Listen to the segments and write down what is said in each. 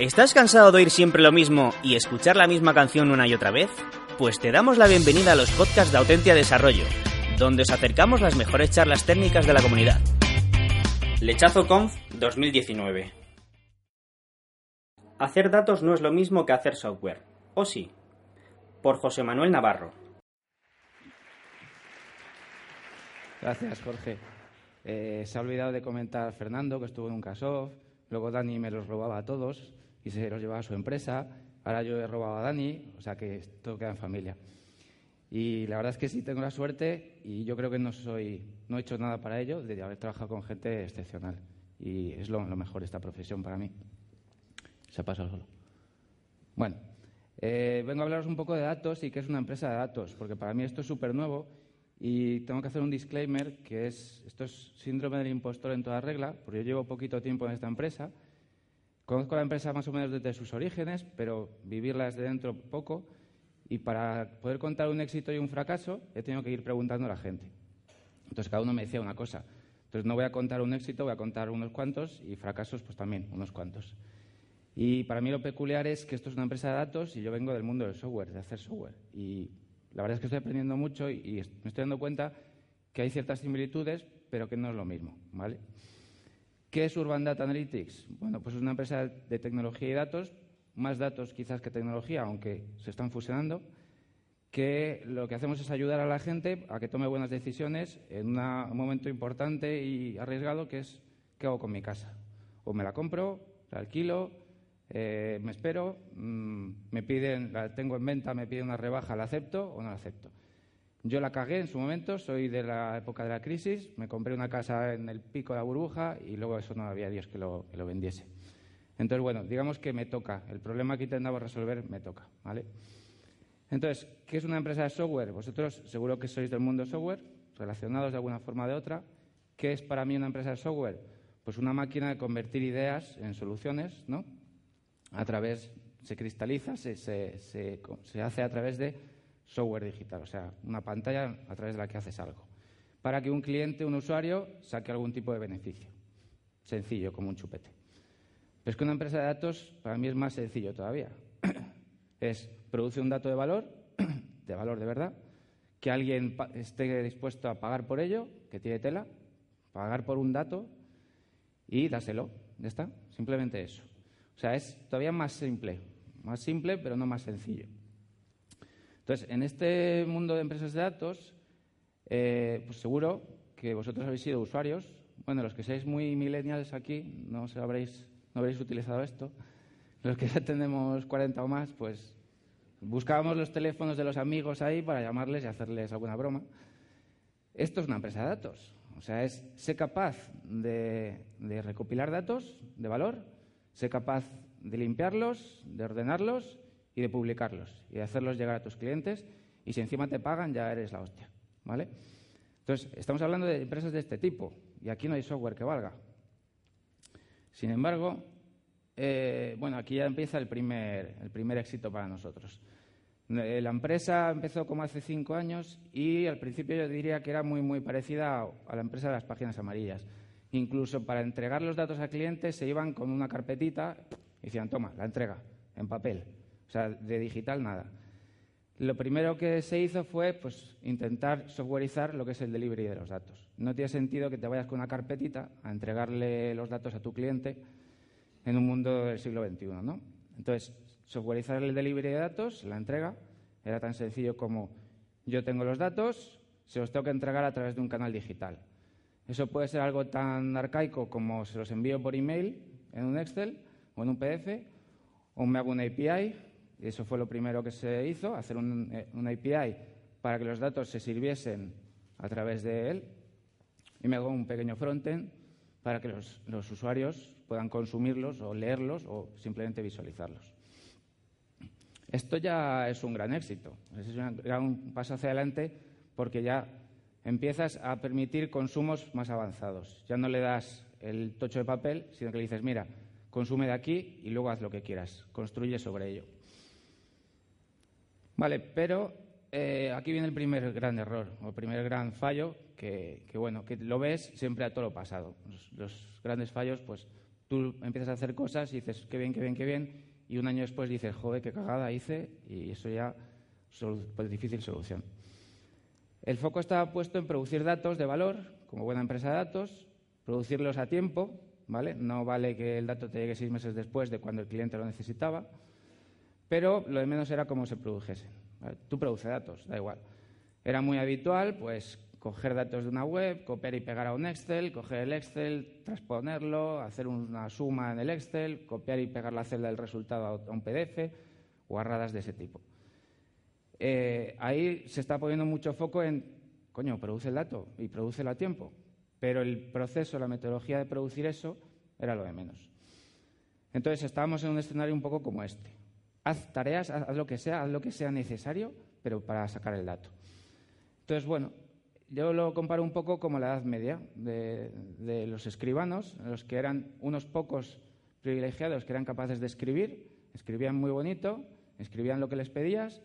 ¿Estás cansado de oír siempre lo mismo y escuchar la misma canción una y otra vez? Pues te damos la bienvenida a los podcasts de Autentia Desarrollo, donde os acercamos las mejores charlas técnicas de la comunidad. Lechazo Conf 2019 Hacer datos no es lo mismo que hacer software, ¿o sí? Por José Manuel Navarro. Gracias, Jorge. Eh, se ha olvidado de comentar Fernando, que estuvo en un caso. Luego Dani me los robaba a todos y se los llevaba a su empresa. Ahora yo he robado a Dani, o sea que todo queda en familia. Y la verdad es que sí tengo la suerte y yo creo que no soy, no he hecho nada para ello de haber trabajado con gente excepcional. Y es lo, mejor esta profesión para mí. Se pasa solo. Bueno, eh, vengo a hablaros un poco de datos y qué es una empresa de datos, porque para mí esto es súper nuevo y tengo que hacer un disclaimer que es, esto es síndrome del impostor en toda regla, porque yo llevo poquito tiempo en esta empresa Conozco la empresa más o menos desde sus orígenes, pero vivirla desde dentro poco. Y para poder contar un éxito y un fracaso, he tenido que ir preguntando a la gente. Entonces, cada uno me decía una cosa. Entonces, no voy a contar un éxito, voy a contar unos cuantos y fracasos, pues también, unos cuantos. Y para mí lo peculiar es que esto es una empresa de datos y yo vengo del mundo del software, de hacer software. Y la verdad es que estoy aprendiendo mucho y, me estoy dando cuenta que hay ciertas similitudes, pero que no es lo mismo, ¿vale? ¿Qué es Urban Data Analytics? Bueno, pues es una empresa de tecnología y datos, más datos quizás que tecnología, aunque se están fusionando, que lo que hacemos es ayudar a la gente a que tome buenas decisiones en un momento importante y arriesgado que es ¿qué hago con mi casa? O me la compro, la alquilo, eh, me espero, mm, me piden, la tengo en venta, me piden una rebaja, la acepto o no la acepto. Yo la cagué en su momento, soy de la época de la crisis, me compré una casa en el pico de la burbuja y luego eso no había Dios que lo, vendiese. Entonces, bueno, digamos que me toca. El problema que intentaba resolver me toca, ¿vale? Entonces, ¿qué es una empresa de software? Vosotros seguro que sois del mundo software, relacionados de alguna forma o de otra. ¿Qué es para mí una empresa de software? Pues una máquina de convertir ideas en soluciones, ¿no? A través, se cristaliza, se, se, se hace a través de software digital, o sea, una pantalla a través de la que haces algo, para que un cliente, un usuario, saque algún tipo de beneficio. Sencillo, como un chupete. Pero es que una empresa de datos para mí es más sencillo todavía. es produce un dato de valor, de valor de verdad, que alguien esté dispuesto a pagar por ello, que tiene tela, pagar por un dato y dáselo. ¿Ya está? Simplemente eso. O sea, es todavía más simple. Más simple, pero no más sencillo. Entonces, en este mundo de empresas de datos, eh, pues seguro que vosotros habéis sido usuarios. Bueno, los que seáis muy millennials aquí, no, habréis, no habréis utilizado esto. Los que ya tenemos 40 o más, pues buscábamos los teléfonos de los amigos ahí para llamarles y hacerles alguna broma. Esto es una empresa de datos. O sea, es ser capaz de, de recopilar datos de valor, ser capaz de limpiarlos, de ordenarlos y de publicarlos y de hacerlos llegar a tus clientes y si encima te pagan ya eres la hostia, ¿vale? Entonces, estamos hablando de empresas de este tipo y aquí no hay software que valga. Sin embargo, eh, bueno, aquí ya empieza el primer, el primer éxito para nosotros. Eh, la empresa empezó como hace cinco años y al principio yo diría que era muy, muy parecida a la empresa de las páginas amarillas. Incluso para entregar los datos al cliente se iban con una carpetita y decían, toma, la entrega, en papel. O sea, de digital nada. Lo primero que se hizo fue pues, intentar softwareizar lo que es el delivery de los datos. No tiene sentido que te vayas con una carpetita a entregarle los datos a tu cliente en un mundo del siglo XXI. ¿no? Entonces, softwareizar el delivery de datos, la entrega, era tan sencillo como yo tengo los datos, se los tengo que entregar a través de un canal digital. Eso puede ser algo tan arcaico como se los envío por email en un Excel o en un PDF, o me hago una API eso fue lo primero que se hizo, hacer un, eh, API para que los datos se sirviesen a través de él. Y me hago un pequeño frontend para que los, los usuarios puedan consumirlos o leerlos o simplemente visualizarlos. Esto ya es un gran éxito, es un gran paso hacia adelante porque ya empiezas a permitir consumos más avanzados. Ya no le das el tocho de papel, sino que le dices, mira, consume de aquí y luego haz lo que quieras, construye sobre ello. Vale, pero eh, aquí viene el primer gran error, o el primer gran fallo, que, bueno, que lo ves siempre a todo lo pasado. Los, grandes fallos, pues Tú empiezas a hacer cosas y dices, qué bien, qué bien, qué bien, y un año después dices, joder, qué cagada hice, y eso ya es pues, difícil solución. El foco está puesto en producir datos de valor, como buena empresa de datos, producirlos a tiempo, ¿vale? No vale que el dato te llegue seis meses después de cuando el cliente lo necesitaba, pero lo de menos era cómo se produjesen. Tú produces datos, da igual. Era muy habitual, pues, coger datos de una web, copiar y pegar a un Excel, coger el Excel, transponerlo, hacer una suma en el Excel, copiar y pegar la celda del resultado a un PDF, o arradas de ese tipo. Eh, ahí se está poniendo mucho foco en, coño, produce el dato y produce a tiempo. Pero el proceso, la metodología de producir eso era lo de menos. Entonces estábamos en un escenario un poco como este. Haz tareas, haz lo que sea, haz lo que sea necesario, pero para sacar el dato. Entonces, bueno, yo lo comparo un poco como la Edad Media de, los escribanos, los que eran unos pocos privilegiados que eran capaces de escribir, escribían muy bonito, escribían lo que les pedías,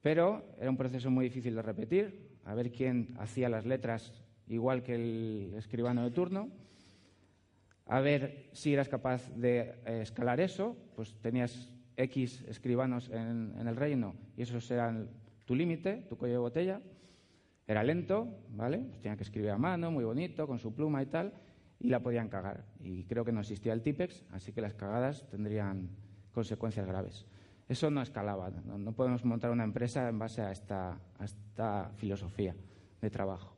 pero era un proceso muy difícil de repetir, a ver quién hacía las letras igual que el escribano de turno, a ver si eras capaz de eh, escalar eso, pues tenías X escribanos en, el reino y esos eran tu límite, tu cuello de botella. Era lento, ¿vale? Pues tenía que escribir a mano, muy bonito, con su pluma y tal, y la podían cagar. Y creo que no existía el TIPEX, así que las cagadas tendrían consecuencias graves. Eso no escalaba. No, podemos montar una empresa en base a esta, a esta filosofía de trabajo.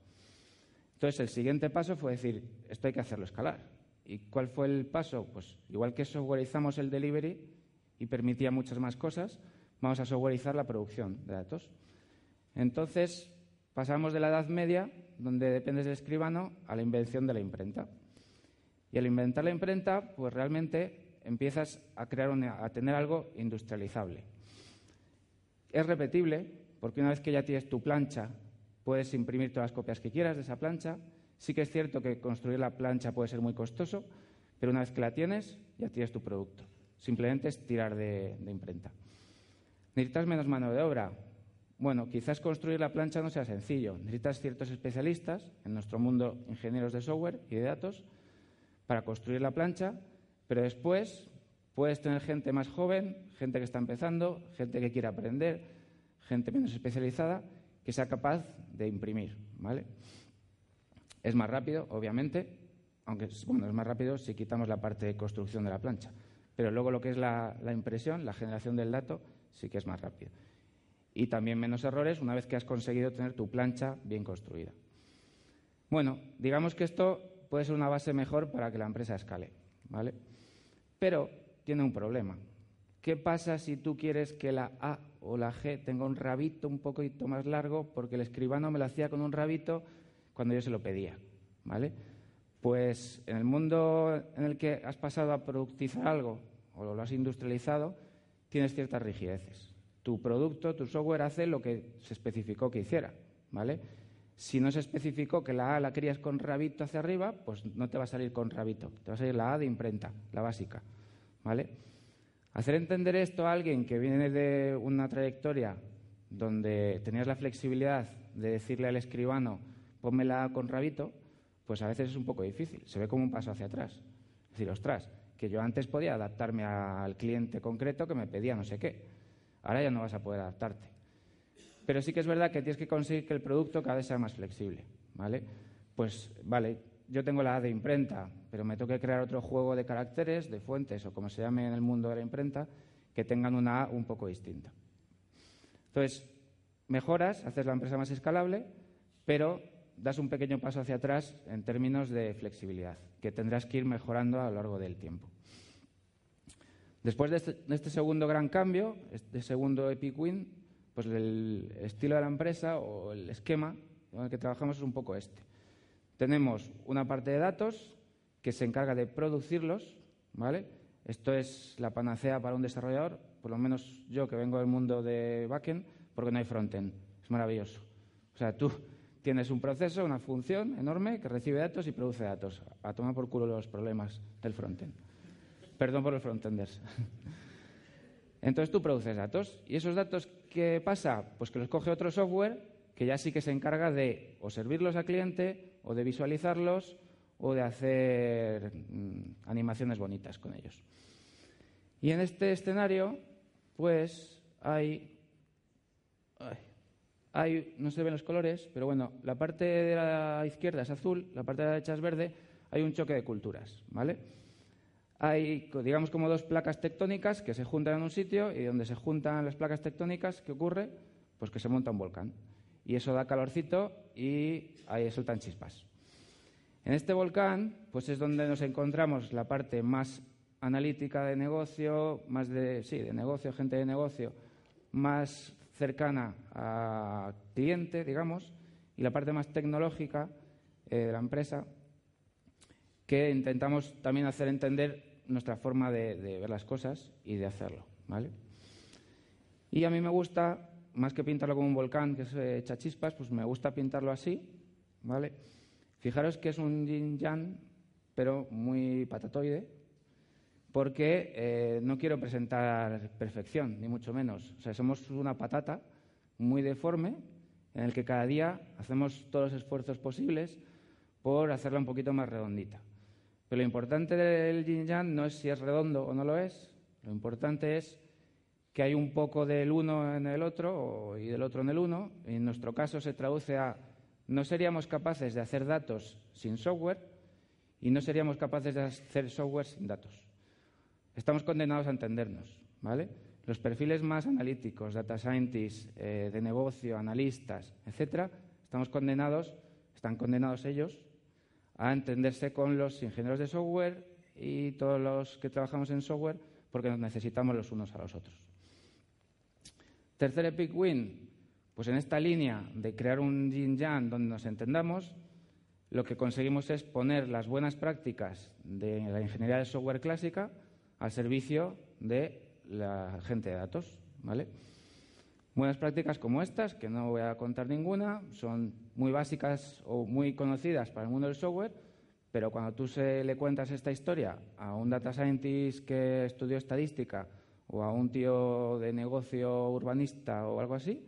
Entonces, el siguiente paso fue decir, esto hay que hacerlo escalar. ¿Y cuál fue el paso? Pues igual que softwareizamos el delivery y permitía muchas más cosas, vamos a softwareizar la producción de datos. Entonces, pasamos de la Edad Media, donde dependes del escribano, a la invención de la imprenta. Y al inventar la imprenta, pues realmente empiezas a, crear a tener algo industrializable. Es repetible, porque una vez que ya tienes tu plancha, puedes imprimir todas las copias que quieras de esa plancha. Sí que es cierto que construir la plancha puede ser muy costoso, pero una vez que la tienes, ya tienes tu producto. Simplemente es tirar de, imprenta. ¿Necesitas menos mano de obra? Bueno, quizás construir la plancha no sea sencillo. Necesitas ciertos especialistas, en nuestro mundo ingenieros de software y de datos, para construir la plancha pero después puedes tener gente más joven, gente que está empezando, gente que quiere aprender, gente menos especializada, que sea capaz de imprimir, ¿vale? Es más rápido, obviamente, aunque bueno, es más rápido si quitamos la parte de construcción de la plancha. Pero luego lo que es la, impresión, la generación del dato, sí que es más rápido. Y también menos errores una vez que has conseguido tener tu plancha bien construida. Bueno, digamos que esto puede ser una base mejor para que la empresa escale, ¿vale? Pero tiene un problema. ¿Qué pasa si tú quieres que la A o la G tenga un rabito un poquito más largo porque el escribano me lo hacía con un rabito cuando yo se lo pedía? ¿Vale? Pues en el mundo en el que has pasado a productizar algo o lo has industrializado, tienes ciertas rigideces. Tu producto, tu software hace lo que se especificó que hiciera, ¿vale? Si no se especificó que la A la querías con rabito hacia arriba, pues no te va a salir con rabito, te va a salir la A de imprenta, la básica. ¿Vale? Hacer entender esto a alguien que viene de una trayectoria donde tenías la flexibilidad de decirle al escribano, ponme la A con rabito, pues a veces es un poco difícil, se ve como un paso hacia atrás. Es decir, ostras, que yo antes podía adaptarme al cliente concreto que me pedía no sé qué, ahora ya no vas a poder adaptarte. Pero sí que es verdad que tienes que conseguir que el producto cada vez sea más flexible, ¿vale? Pues, vale, yo tengo la A de imprenta, pero me tengo que crear otro juego de caracteres, de fuentes o como se llame en el mundo de la imprenta, que tengan una A un poco distinta. Entonces, mejoras, haces la empresa más escalable, pero das un pequeño paso hacia atrás en términos de flexibilidad, que tendrás que ir mejorando a lo largo del tiempo. Después de este, este segundo gran cambio, este segundo Epic Win, pues el estilo de la empresa o el esquema con el que trabajamos es un poco este. Tenemos una parte de datos que se encarga de producirlos, ¿vale? Esto es la panacea para un desarrollador, por lo menos yo que vengo del mundo de backend, porque no hay frontend. Es maravilloso. O sea, tú tienes un proceso, una función enorme que recibe datos y produce datos. A tomar por culo los problemas del frontend. Perdón por los frontenders. Entonces tú produces datos y esos datos, ¿qué pasa? Pues que los coge otro software que ya sí que se encarga de o servirlos al cliente o de visualizarlos o de hacer mm, animaciones bonitas con ellos. Y en este escenario, pues hay, hay, no se ven los colores, pero bueno, la parte de la izquierda es azul, la parte de la derecha es verde, hay un choque de culturas, ¿vale? Hay, digamos, como dos placas tectónicas que se juntan en un sitio y donde se juntan las placas tectónicas, ¿qué ocurre? Pues que se monta un volcán. Y eso da calorcito y ahí sueltan chispas. En este volcán, pues es donde nos encontramos la parte más analítica de negocio, más de, sí, de negocio, gente de negocio, más cercana a cliente, digamos, y la parte más tecnológica eh, de la empresa, que intentamos también hacer entender nuestra forma de, ver las cosas y de hacerlo, ¿vale? Y a mí me gusta, más que pintarlo como un volcán que se echa chispas, pues me gusta pintarlo así, ¿vale? Fijaros que es un yin yang, pero muy patatoide, porque eh, no quiero presentar perfección, ni mucho menos. O sea, somos una patata muy deforme en el que cada día hacemos todos los esfuerzos posibles por hacerla un poquito más redondita. Pero lo importante del yin yang no es si es redondo o no lo es, lo importante es que hay un poco del uno en el otro y del otro en el uno. En nuestro caso se traduce a no seríamos capaces de hacer datos sin software y no seríamos capaces de hacer software sin datos estamos condenados a entendernos, ¿vale? Los perfiles más analíticos, data scientists, eh, de negocio, analistas, etcétera, estamos condenados, están condenados ellos a entenderse con los ingenieros de software y todos los que trabajamos en software porque nos necesitamos los unos a los otros. Tercer epic win, pues en esta línea de crear un yin yang donde nos entendamos, lo que conseguimos es poner las buenas prácticas de la ingeniería de software clásica al servicio de la gente de datos. ¿vale? Buenas prácticas como estas, que no voy a contar ninguna, son muy básicas o muy conocidas para el mundo del software, pero cuando tú se le cuentas esta historia a un data scientist que estudió estadística o a un tío de negocio urbanista o algo así,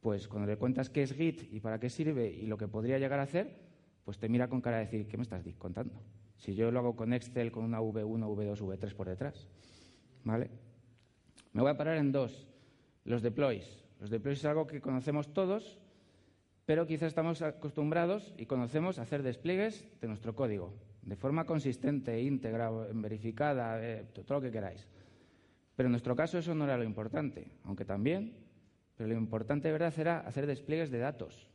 pues cuando le cuentas qué es Git y para qué sirve y lo que podría llegar a hacer, pues te mira con cara de decir, ¿qué me estás contando? Si yo lo hago con Excel con una V1, V2, V3 por detrás. ¿Vale? Me voy a parar en dos. Los deploys. Los deploys es algo que conocemos todos, pero quizás estamos acostumbrados y conocemos hacer despliegues de nuestro código de forma consistente, íntegra, verificada, eh, todo lo que queráis. Pero en nuestro caso eso no era lo importante, aunque también, pero lo importante de verdad era hacer despliegues de datos.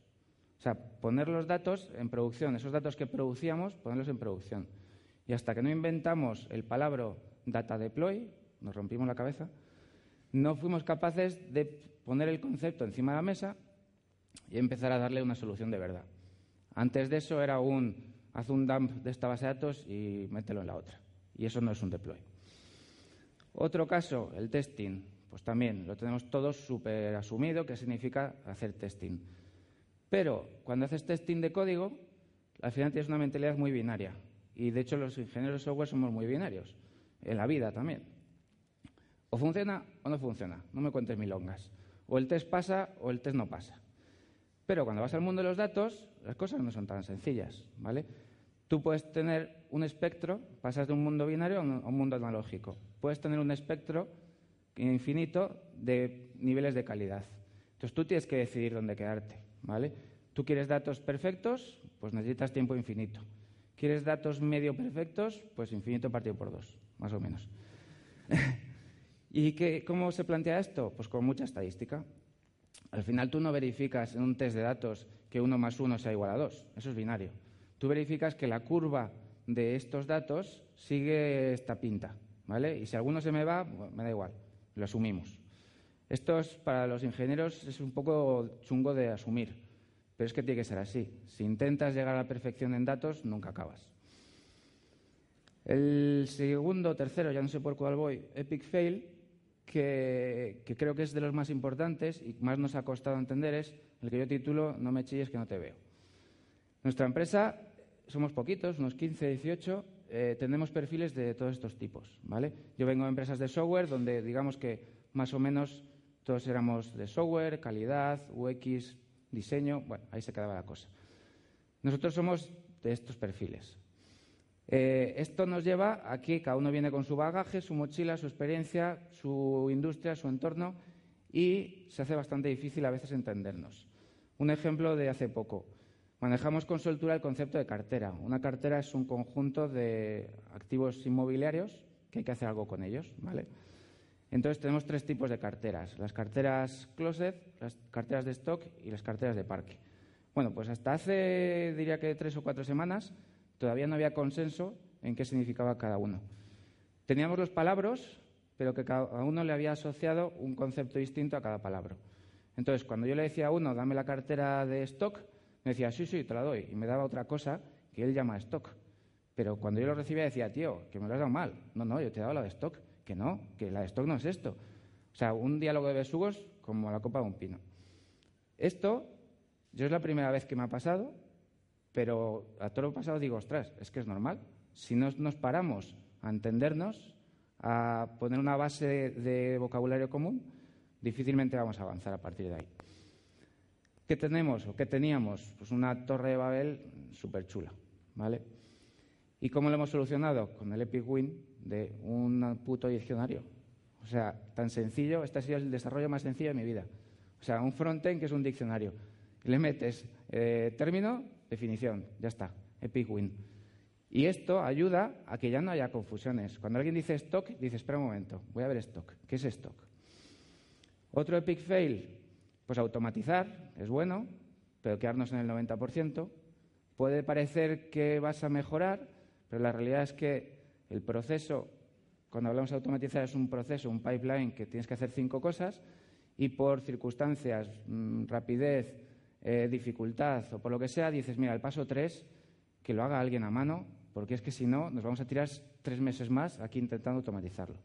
O sea, poner los datos en producción, esos datos que producíamos, ponerlos en producción. Y hasta que no inventamos el palabra data deploy, nos rompimos la cabeza, no fuimos capaces de poner el concepto encima de la mesa y empezar a darle una solución de verdad. Antes de eso era un haz un dump de esta base de datos y mételo en la otra. Y eso no es un deploy. Otro caso, el testing. Pues también lo tenemos todos súper asumido, que significa hacer testing. Pero cuando haces testing de código, al final tienes una mentalidad muy binaria. Y de hecho los ingenieros de software somos muy binarios. En la vida también. O funciona o no funciona. No me cuentes milongas. O el test pasa o el test no pasa. Pero cuando vas al mundo de los datos, las cosas no son tan sencillas, ¿vale? Tú puedes tener un espectro, pasas de un mundo binario a un mundo analógico. Puedes tener un espectro infinito de niveles de calidad. Entonces tú tienes que decidir dónde quedarte. ¿Vale? Tú quieres datos perfectos, pues necesitas tiempo infinito. ¿Quieres datos medio perfectos? Pues infinito partido por dos, más o menos. ¿Y qué, cómo se plantea esto? Pues con mucha estadística. Al final tú no verificas en un test de datos que uno más uno sea igual a dos. Eso es binario. Tú verificas que la curva de estos datos sigue esta pinta. ¿vale? Y si alguno se me va, me da igual. Lo asumimos. Esto es, para los ingenieros es un poco chungo de asumir, pero es que tiene que ser así. Si intentas llegar a la perfección en datos, nunca acabas. El segundo, tercero, ya no sé por cuál voy, Epic Fail, que, creo que es de los más importantes y más nos ha costado entender, es el que yo titulo No me chilles que no te veo. Nuestra empresa, somos poquitos, unos 15, 18, eh, tenemos perfiles de todos estos tipos. ¿vale? Yo vengo de empresas de software donde digamos que más o menos todos éramos de software, calidad, UX, diseño. Bueno, ahí se quedaba la cosa. Nosotros somos de estos perfiles. Eh, esto nos lleva a que cada uno viene con su bagaje, su mochila, su experiencia, su industria, su entorno y se hace bastante difícil a veces entendernos. Un ejemplo de hace poco. Manejamos con soltura el concepto de cartera. Una cartera es un conjunto de activos inmobiliarios que hay que hacer algo con ellos, ¿vale? Entonces tenemos tres tipos de carteras: las carteras closet, las carteras de stock y las carteras de parque. Bueno, pues hasta hace diría que tres o cuatro semanas todavía no había consenso en qué significaba cada uno. Teníamos los palabras, pero que cada uno le había asociado un concepto distinto a cada palabra. Entonces, cuando yo le decía a uno, dame la cartera de stock, me decía, sí, sí, te la doy. Y me daba otra cosa que él llama stock. Pero cuando yo lo recibía decía, tío, que me lo has dado mal. No, no, yo te he dado la de stock. Que no, que la de stock no es esto. O sea, un diálogo de besugos como la copa de un pino. Esto, yo es la primera vez que me ha pasado, pero a todo lo pasado digo, ostras, es que es normal. Si no nos paramos a entendernos, a poner una base de vocabulario común, difícilmente vamos a avanzar a partir de ahí. ¿Qué tenemos o qué teníamos? Pues una torre de Babel súper chula, ¿vale? ¿Y cómo lo hemos solucionado? Con el Epic Win de un puto diccionario. O sea, tan sencillo, este ha sido el desarrollo más sencillo de mi vida. O sea, un frontend que es un diccionario. Le metes eh, término, definición, ya está, Epic Win. Y esto ayuda a que ya no haya confusiones. Cuando alguien dice stock, dice, espera un momento, voy a ver stock. ¿Qué es stock? Otro epic fail, pues automatizar es bueno, pero quedarnos en el 90%. Puede parecer que vas a mejorar, pero la realidad es que el proceso, cuando hablamos de automatizar, es un proceso, un pipeline que tienes que hacer cinco cosas y por circunstancias, mm, rapidez, eh, dificultad o por lo que sea, dices, mira, el paso tres, que lo haga alguien a mano, porque es que si no, nos vamos a tirar tres meses más aquí intentando automatizarlo.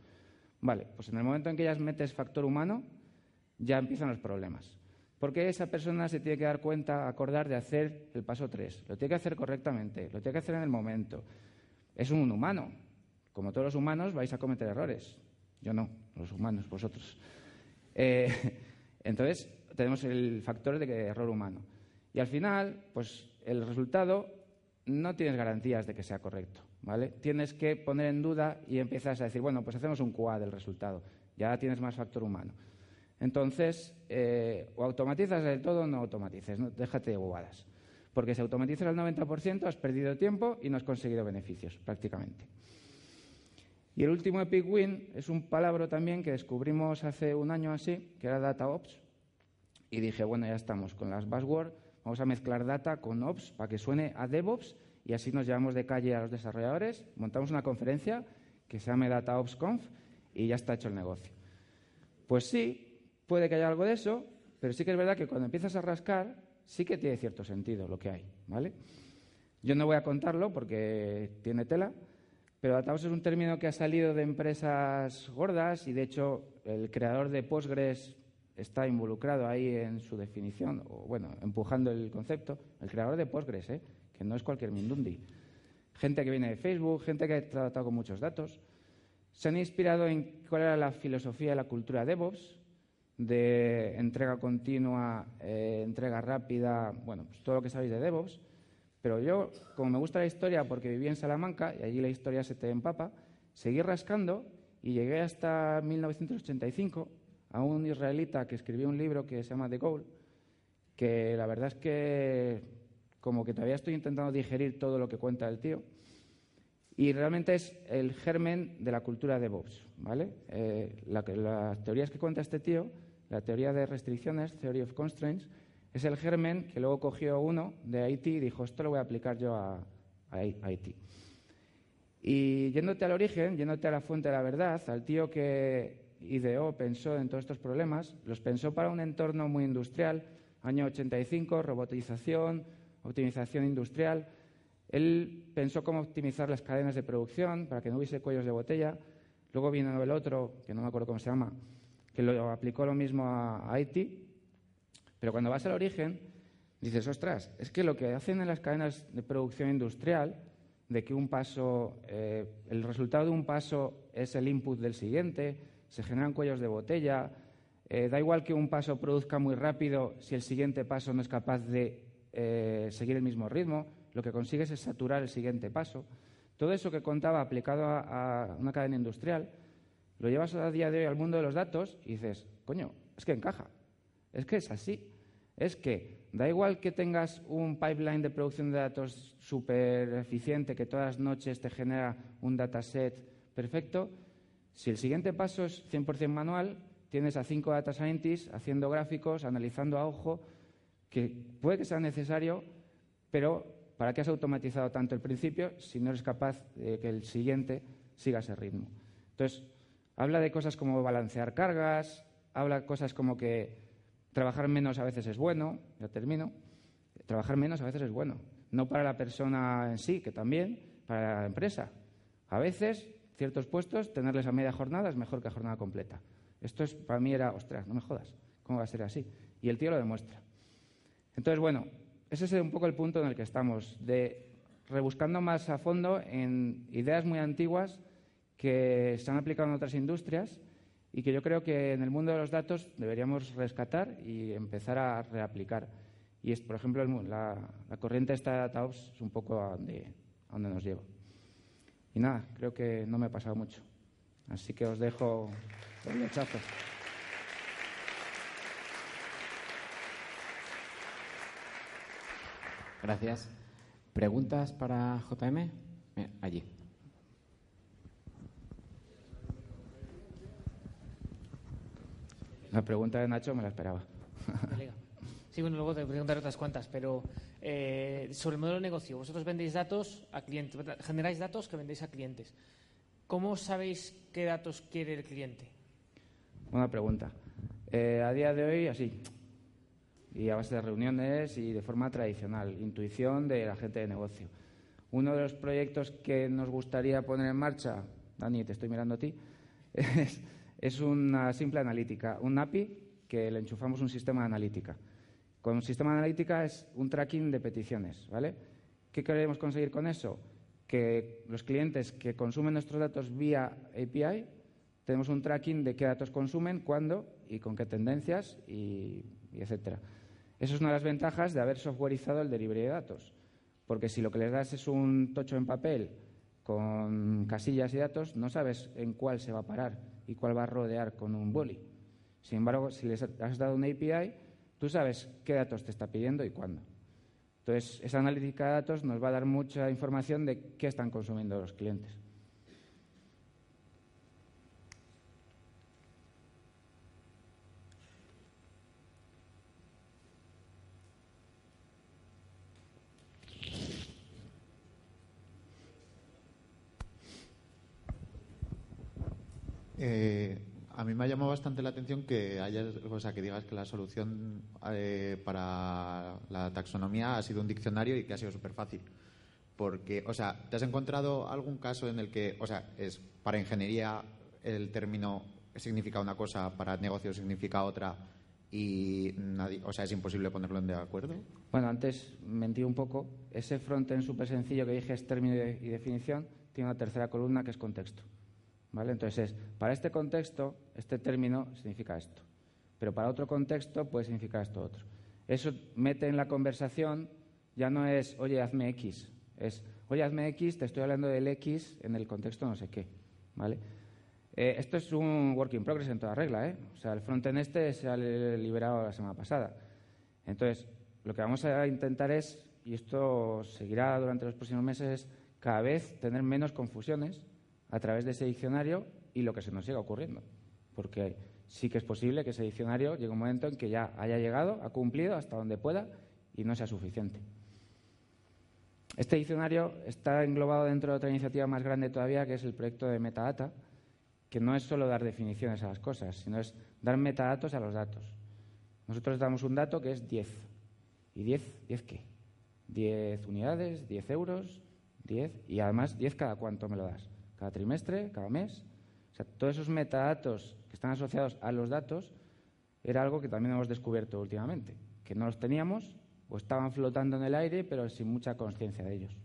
Vale, pues en el momento en que ya metes factor humano, ya empiezan los problemas. Porque esa persona se tiene que dar cuenta, acordar de hacer el paso 3. Lo tiene que hacer correctamente, lo tiene que hacer en el momento. Es un humano. Como todos los humanos vais a cometer errores. Yo no, los humanos, vosotros. Eh, entonces, tenemos el factor de error humano. Y al final, pues el resultado no tienes garantías de que sea correcto. ¿vale? Tienes que poner en duda y empiezas a decir, bueno, pues hacemos un QA del resultado. Ya tienes más factor humano. Entonces, eh, o automatizas del todo o no automatices, déjate de bobadas. Porque si automatizas al 90% has perdido tiempo y no has conseguido beneficios, prácticamente. Y el último Epic Win es un palabra también que descubrimos hace un año así, que era DataOps. Y dije, bueno, ya estamos con las buzzwords, vamos a mezclar data con Ops para que suene a DevOps y así nos llevamos de calle a los desarrolladores, montamos una conferencia que se llame DataOpsConf y ya está hecho el negocio. Pues sí, Puede que haya algo de eso, pero sí que es verdad que cuando empiezas a rascar, sí que tiene cierto sentido lo que hay, ¿vale? Yo no voy a contarlo porque tiene tela, pero Dataos es un término que ha salido de empresas gordas y, de hecho, el creador de Postgres está involucrado ahí en su definición, o bueno, empujando el concepto. El creador de Postgres, ¿eh? que no es cualquier Mindundi. Gente que viene de Facebook, gente que ha tratado con muchos datos. Se han inspirado en cuál era la filosofía y la cultura DevOps, de entrega continua, eh, entrega rápida, bueno, pues todo lo que sabéis de DevOps. Pero yo, como me gusta la historia porque viví en Salamanca y allí la historia se te empapa, seguí rascando y llegué hasta 1985 a un israelita que escribió un libro que se llama The Goal, que la verdad es que como que todavía estoy intentando digerir todo lo que cuenta el tío. Y realmente es el germen de la cultura DevOps, ¿vale? Eh, las teorías que cuenta este tío la teoría de restricciones, Theory of Constraints, es el germen que luego cogió uno de Haití y dijo, esto lo voy a aplicar yo a, Haití. Y yéndote al origen, yéndote a la fuente de la verdad, al tío que ideó, pensó en todos estos problemas, los pensó para un entorno muy industrial, año 85, robotización, optimización industrial. Él pensó cómo optimizar las cadenas de producción para que no hubiese cuellos de botella. Luego vino el otro, que no me acuerdo cómo se llama, que lo aplicó lo mismo a Haití, pero cuando vas al origen, dices, ostras, es que lo que hacen en las cadenas de producción industrial, de que un paso, eh, el resultado de un paso es el input del siguiente, se generan cuellos de botella, eh, da igual que un paso produzca muy rápido si el siguiente paso no es capaz de eh, seguir el mismo ritmo, lo que consigues es saturar el siguiente paso. Todo eso que contaba aplicado a, una cadena industrial, lo llevas a día de hoy al mundo de los datos y dices, coño, es que encaja. Es que es así. Es que da igual que tengas un pipeline de producción de datos súper eficiente, que todas las noches te genera un dataset perfecto, si el siguiente paso es 100% manual, tienes a cinco data scientists haciendo gráficos, analizando a ojo, que puede que sea necesario, pero ¿para qué has automatizado tanto el principio si no eres capaz de que el siguiente siga ese ritmo? Entonces, habla de cosas como balancear cargas, habla cosas como que trabajar menos a veces es bueno, ya termino, trabajar menos a veces es bueno, no para la persona en sí, que también, para la empresa. A veces, ciertos puestos, tenerles a media jornada es mejor que a jornada completa. Esto es, para mí era, ostras, no me jodas, ¿cómo va a ser así? Y el tío lo demuestra. Entonces, bueno, ese es un poco el punto en el que estamos, de rebuscando más a fondo en ideas muy antiguas que se han aplicado en otras industrias y que yo creo que en el mundo de los datos deberíamos rescatar y empezar a reaplicar. Y es, por ejemplo, la, corriente esta de DataOps es un poco a donde, nos lleva. Y nada, creo que no me he pasado mucho. Así que os dejo el lechazo. Gracias. ¿Preguntas para JM? Allí. La pregunta de Nacho me la esperaba. Sí, bueno, luego te preguntar otras cuantas, pero eh, sobre el modelo de negocio, vosotros vendéis datos a clientes, generáis datos que vendéis a clientes. ¿Cómo sabéis qué datos quiere el cliente? Buena pregunta. Eh, a día de hoy, así, y a base de reuniones y de forma tradicional, intuición de la gente de negocio. Uno de los proyectos que nos gustaría poner en marcha, Dani, te estoy mirando a ti, es, una simple analítica, un API que le enchufamos un sistema de analítica. Con un sistema de analítica es un tracking de peticiones, ¿vale? ¿Qué queremos conseguir con eso? Que los clientes que consumen nuestros datos vía API tenemos un tracking de qué datos consumen, cuándo y con qué tendencias y, y etcétera. Eso es una de las ventajas de haber softwareizado el delivery de datos. Porque si lo que les das es un tocho en papel con casillas y datos, no sabes en cuál se va a parar y cuál va a rodear con un boli. Sin embargo, si les has dado una API, tú sabes qué datos te está pidiendo y cuándo. Entonces, esa analítica de datos nos va a dar mucha información de qué están consumiendo los clientes. Eh, a mí me ha llamado bastante la atención que hayas, o que digas que la solución eh, para la taxonomía ha sido un diccionario y que ha sido súper fácil. Porque, o sea, ¿te has encontrado algún caso en el que, o sea, es para ingeniería el término significa una cosa, para negocio significa otra y o sea, es imposible ponerlo en de acuerdo? Bueno, antes mentí un poco. Ese frontend súper sencillo que dije es término y definición, tiene una tercera columna que es contexto. Entonces, para este contexto, este término significa esto, pero para otro contexto puede significar esto otro. Eso mete en la conversación, ya no es, oye, hazme X, es, oye, hazme X, te estoy hablando del X en el contexto no sé qué, ¿vale? Eh, esto es un work in progress en toda regla, ¿eh? O sea, el frontend este se ha liberado la semana pasada. Entonces, lo que vamos a intentar es, y esto seguirá durante los próximos meses, cada vez tener menos confusiones a través de ese diccionario y lo que se nos siga ocurriendo. Porque sí que es posible que ese diccionario llegue un momento en que ya haya llegado, ha cumplido hasta donde pueda y no sea suficiente. Este diccionario está englobado dentro de otra iniciativa más grande todavía, que es el proyecto de metadata, que no es solo dar definiciones a las cosas, sino es dar metadatos a los datos. Nosotros damos un dato que es 10. ¿Y 10? ¿10 qué? 10 unidades, 10 euros, 10, y además 10 cada cuánto me lo das cada trimestre, cada mes. O sea, todos esos metadatos que están asociados a los datos era algo que también hemos descubierto últimamente, que no los teníamos o estaban flotando en el aire, pero sin mucha conciencia de ellos.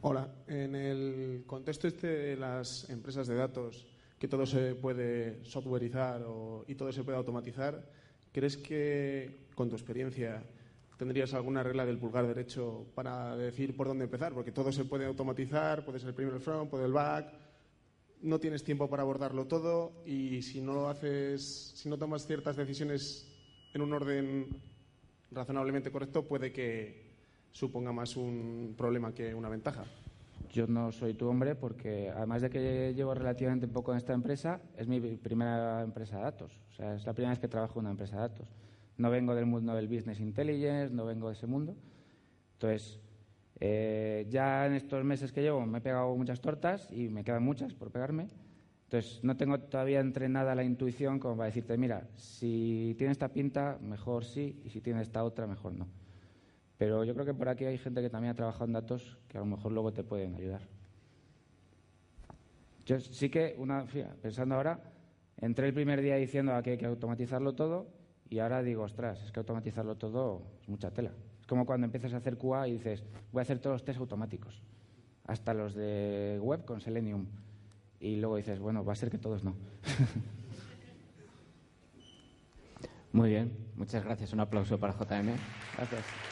Hola, en el contexto este de las empresas de datos, que todo se puede softwareizar y todo se puede automatizar, ¿crees que con tu experiencia ¿tendrías alguna regla del pulgar derecho para decir por dónde empezar? Porque todo se puede automatizar, puede ser el primero el front, puede el back, no tienes tiempo para abordarlo todo y si no haces, si no tomas ciertas decisiones en un orden razonablemente correcto, puede que suponga más un problema que una ventaja. Yo no soy tu hombre porque, además de que llevo relativamente poco en esta empresa, es mi primera empresa de datos. O sea, es la primera vez que trabajo en una empresa de datos. No vengo del mundo del business intelligence, no vengo de ese mundo. Entonces, eh, ya en estos meses que llevo me he pegado muchas tortas y me quedan muchas por pegarme. Entonces, no tengo todavía entrenada la intuición como para decirte, mira, si tiene esta pinta, mejor sí, y si tiene esta otra, mejor no. Pero yo creo que por aquí hay gente que también ha trabajado en datos que a lo mejor luego te pueden ayudar. Yo sí que, una, pensando ahora, entré el primer día diciendo que hay que automatizarlo todo y ahora digo, ostras, es que automatizarlo todo es mucha tela. Es como cuando empiezas a hacer QA y dices, voy a hacer todos los test automáticos, hasta los de web con Selenium y luego dices, bueno, va a ser que todos no. Muy bien, muchas gracias. Un aplauso para JM. Gracias.